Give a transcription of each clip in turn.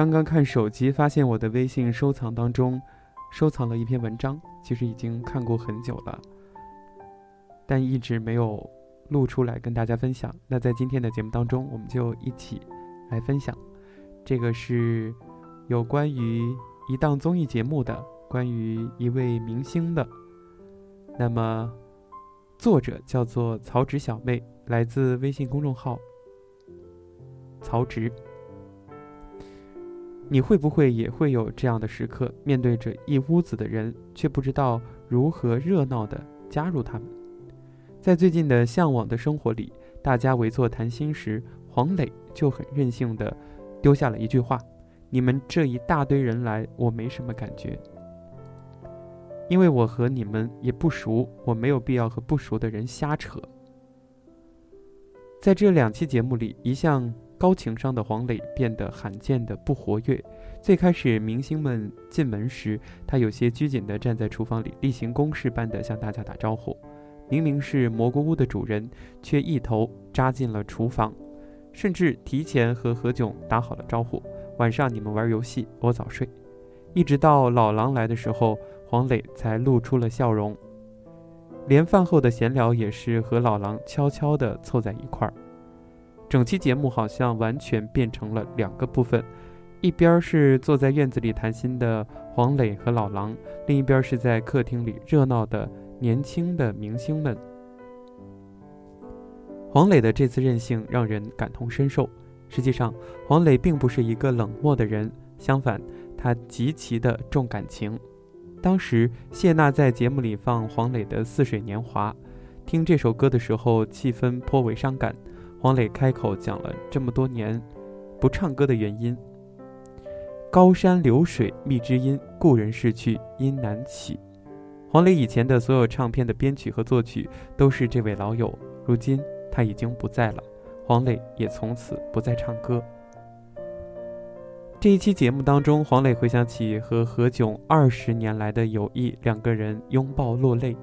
刚刚看手机，发现我的微信收藏当中收藏了一篇文章，其实已经看过很久了，但一直没有录出来跟大家分享。那在今天的节目当中，我们就一起来分享。这个是有关于一档综艺节目的，关于一位明星的。那么，作者叫做曹植小妹，来自微信公众号曹植。你会不会也会有这样的时刻，面对着一屋子的人，却不知道如何热闹的加入他们？在最近的《向往的生活》里，大家围坐谈心时，黄磊就很任性的丢下了一句话：“你们这一大堆人来，我没什么感觉，因为我和你们也不熟，我没有必要和不熟的人瞎扯。”在这两期节目里，一向。高情商的黄磊变得罕见的不活跃。最开始，明星们进门时，他有些拘谨地站在厨房里，例行公事般地向大家打招呼。明明是蘑菇屋的主人，却一头扎进了厨房，甚至提前和何炅打好了招呼：“晚上你们玩游戏，我早睡。”一直到老狼来的时候，黄磊才露出了笑容。连饭后的闲聊也是和老狼悄悄地凑在一块儿。整期节目好像完全变成了两个部分，一边是坐在院子里谈心的黄磊和老狼，另一边是在客厅里热闹的年轻的明星们。黄磊的这次任性让人感同身受。实际上，黄磊并不是一个冷漠的人，相反，他极其的重感情。当时谢娜在节目里放黄磊的《似水年华》，听这首歌的时候，气氛颇为伤感。黄磊开口讲了这么多年不唱歌的原因：高山流水觅知音，故人逝去音难起。黄磊以前的所有唱片的编曲和作曲都是这位老友，如今他已经不在了，黄磊也从此不再唱歌。这一期节目当中，黄磊回想起和何炅二十年来的友谊，两个人拥抱落泪，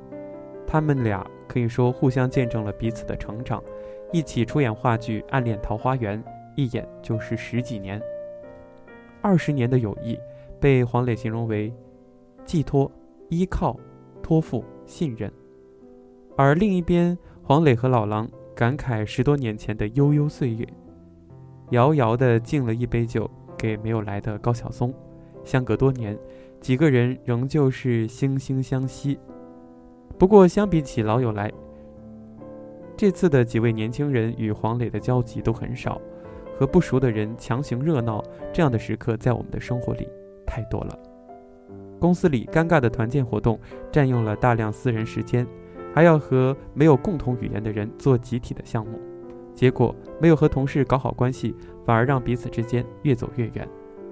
他们俩可以说互相见证了彼此的成长。一起出演话剧《暗恋桃花源》，一演就是十几年。二十年的友谊，被黄磊形容为寄托、依靠、托付、信任。而另一边，黄磊和老狼感慨十多年前的悠悠岁月，遥遥地敬了一杯酒给没有来的高晓松。相隔多年，几个人仍旧是惺惺相惜。不过，相比起老友来，这次的几位年轻人与黄磊的交集都很少，和不熟的人强行热闹，这样的时刻在我们的生活里太多了。公司里尴尬的团建活动占用了大量私人时间，还要和没有共同语言的人做集体的项目，结果没有和同事搞好关系，反而让彼此之间越走越远，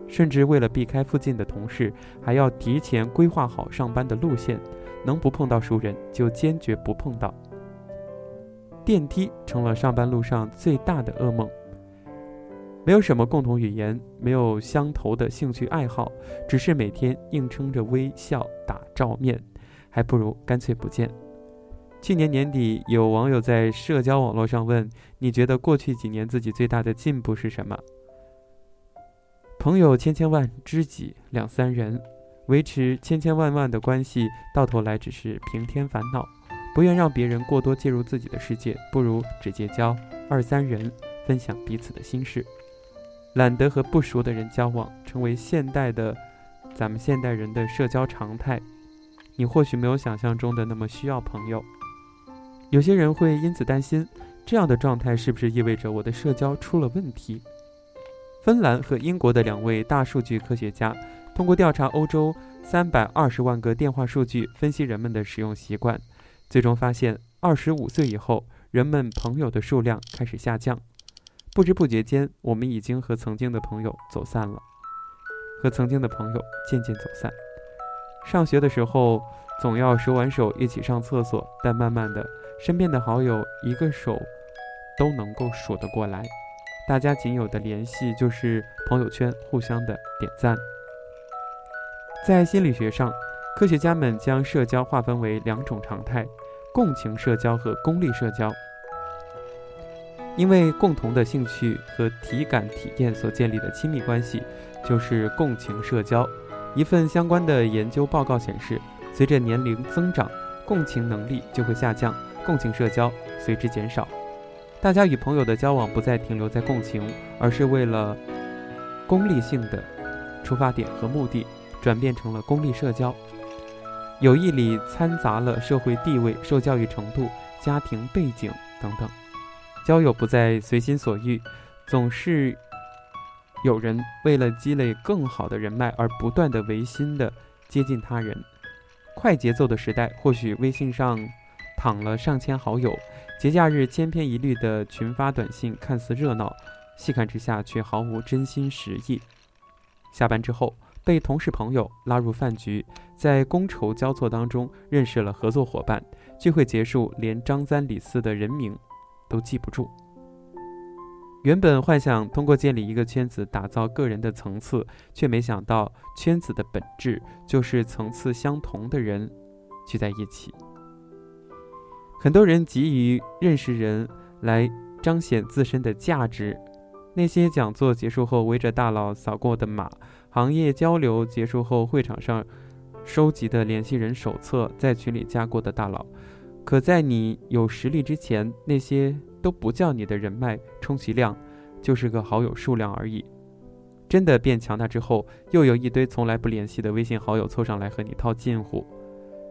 甚至为了避开附近的同事，还要提前规划好上班的路线，能不碰到熟人就坚决不碰到。电梯成了上班路上最大的噩梦。没有什么共同语言，没有相投的兴趣爱好，只是每天硬撑着微笑打照面，还不如干脆不见。去年年底，有网友在社交网络上问：“你觉得过去几年自己最大的进步是什么？”朋友千千万，知己两三人，维持千千万万的关系，到头来只是平添烦恼。不愿让别人过多介入自己的世界，不如只结交二三人，分享彼此的心事。懒得和不熟的人交往，成为现代的咱们现代人的社交常态。你或许没有想象中的那么需要朋友。有些人会因此担心，这样的状态是不是意味着我的社交出了问题？芬兰和英国的两位大数据科学家，通过调查欧洲三百二十万个电话数据，分析人们的使用习惯。最终发现，二十五岁以后，人们朋友的数量开始下降。不知不觉间，我们已经和曾经的朋友走散了，和曾经的朋友渐渐走散。上学的时候，总要手挽手一起上厕所，但慢慢的，身边的好友一个手都能够数得过来。大家仅有的联系就是朋友圈互相的点赞。在心理学上。科学家们将社交划分为两种常态：共情社交和功利社交。因为共同的兴趣和体感体验所建立的亲密关系，就是共情社交。一份相关的研究报告显示，随着年龄增长，共情能力就会下降，共情社交随之减少。大家与朋友的交往不再停留在共情，而是为了功利性的出发点和目的，转变成了功利社交。友谊里掺杂了社会地位、受教育程度、家庭背景等等。交友不再随心所欲，总是有人为了积累更好的人脉而不断的违心的接近他人。快节奏的时代，或许微信上躺了上千好友，节假日千篇一律的群发短信看似热闹，细看之下却毫无真心实意。下班之后被同事朋友拉入饭局，在觥筹交错当中认识了合作伙伴，聚会结束连张三李四的人名。都记不住。原本幻想通过建立一个圈子打造个人的层次，却没想到圈子的本质就是层次相同的人聚在一起。很多人急于认识人来彰显自身的价值，那些讲座结束后围着大佬扫过的码，行业交流结束后会场上收集的联系人手册，在群里加过的大佬。可在你有实力之前，那些都不叫你的人脉，充其量就是个好友数量而已。真的变强大之后，又有一堆从来不联系的微信好友凑上来和你套近乎。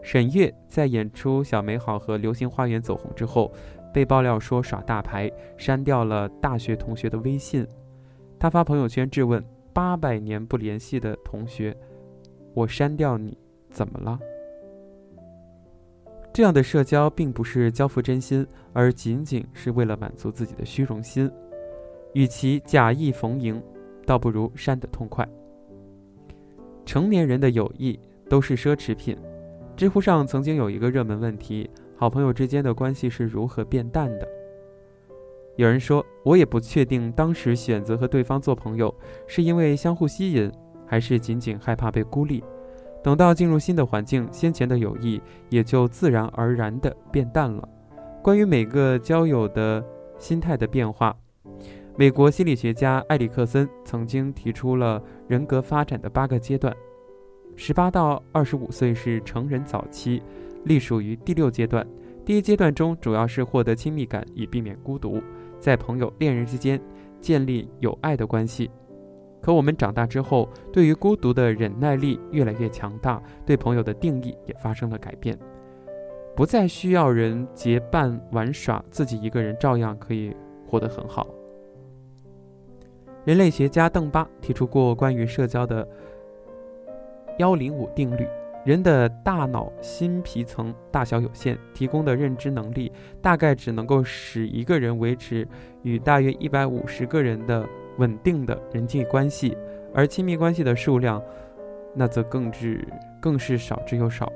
沈月在演出《小美好》和《流星花园》走红之后，被爆料说耍大牌，删掉了大学同学的微信。他发朋友圈质问八百年不联系的同学：“我删掉你，怎么了？”这样的社交并不是交付真心，而仅仅是为了满足自己的虚荣心。与其假意逢迎，倒不如删得痛快。成年人的友谊都是奢侈品。知乎上曾经有一个热门问题：好朋友之间的关系是如何变淡的？有人说，我也不确定当时选择和对方做朋友，是因为相互吸引，还是仅仅害怕被孤立。等到进入新的环境，先前的友谊也就自然而然地变淡了。关于每个交友的心态的变化，美国心理学家埃里克森曾经提出了人格发展的八个阶段。十八到二十五岁是成人早期，隶属于第六阶段。第一阶段中主要是获得亲密感，以避免孤独，在朋友、恋人之间建立有爱的关系。可我们长大之后，对于孤独的忍耐力越来越强大，对朋友的定义也发生了改变，不再需要人结伴玩耍，自己一个人照样可以活得很好。人类学家邓巴提出过关于社交的幺零五定律：人的大脑新皮层大小有限，提供的认知能力大概只能够使一个人维持与大约一百五十个人的。稳定的人际关系，而亲密关系的数量，那则更是更是少之又少。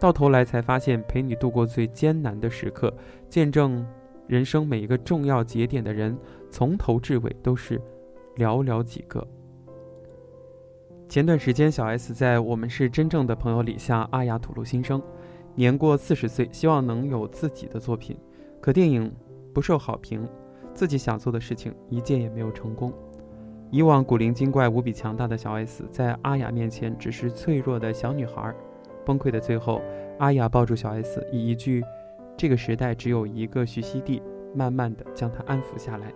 到头来才发现，陪你度过最艰难的时刻，见证人生每一个重要节点的人，从头至尾都是寥寥几个。前段时间，小 S 在《我们是真正的朋友》里向阿雅吐露心声，年过四十岁，希望能有自己的作品，可电影不受好评。自己想做的事情一件也没有成功。以往古灵精怪、无比强大的小 S，在阿雅面前只是脆弱的小女孩。崩溃的最后，阿雅抱住小 S，以一句“这个时代只有一个徐熙娣”，慢慢的将她安抚下来。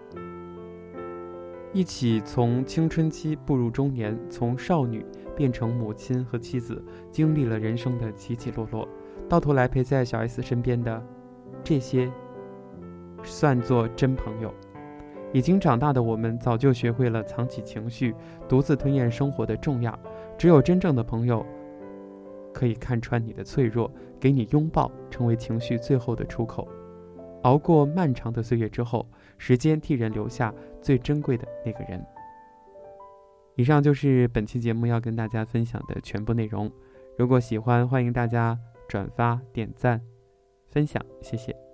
一起从青春期步入中年，从少女变成母亲和妻子，经历了人生的起起落落，到头来陪在小 S 身边的这些。算作真朋友。已经长大的我们，早就学会了藏起情绪，独自吞咽生活的重压。只有真正的朋友，可以看穿你的脆弱，给你拥抱，成为情绪最后的出口。熬过漫长的岁月之后，时间替人留下最珍贵的那个人。以上就是本期节目要跟大家分享的全部内容。如果喜欢，欢迎大家转发、点赞、分享，谢谢。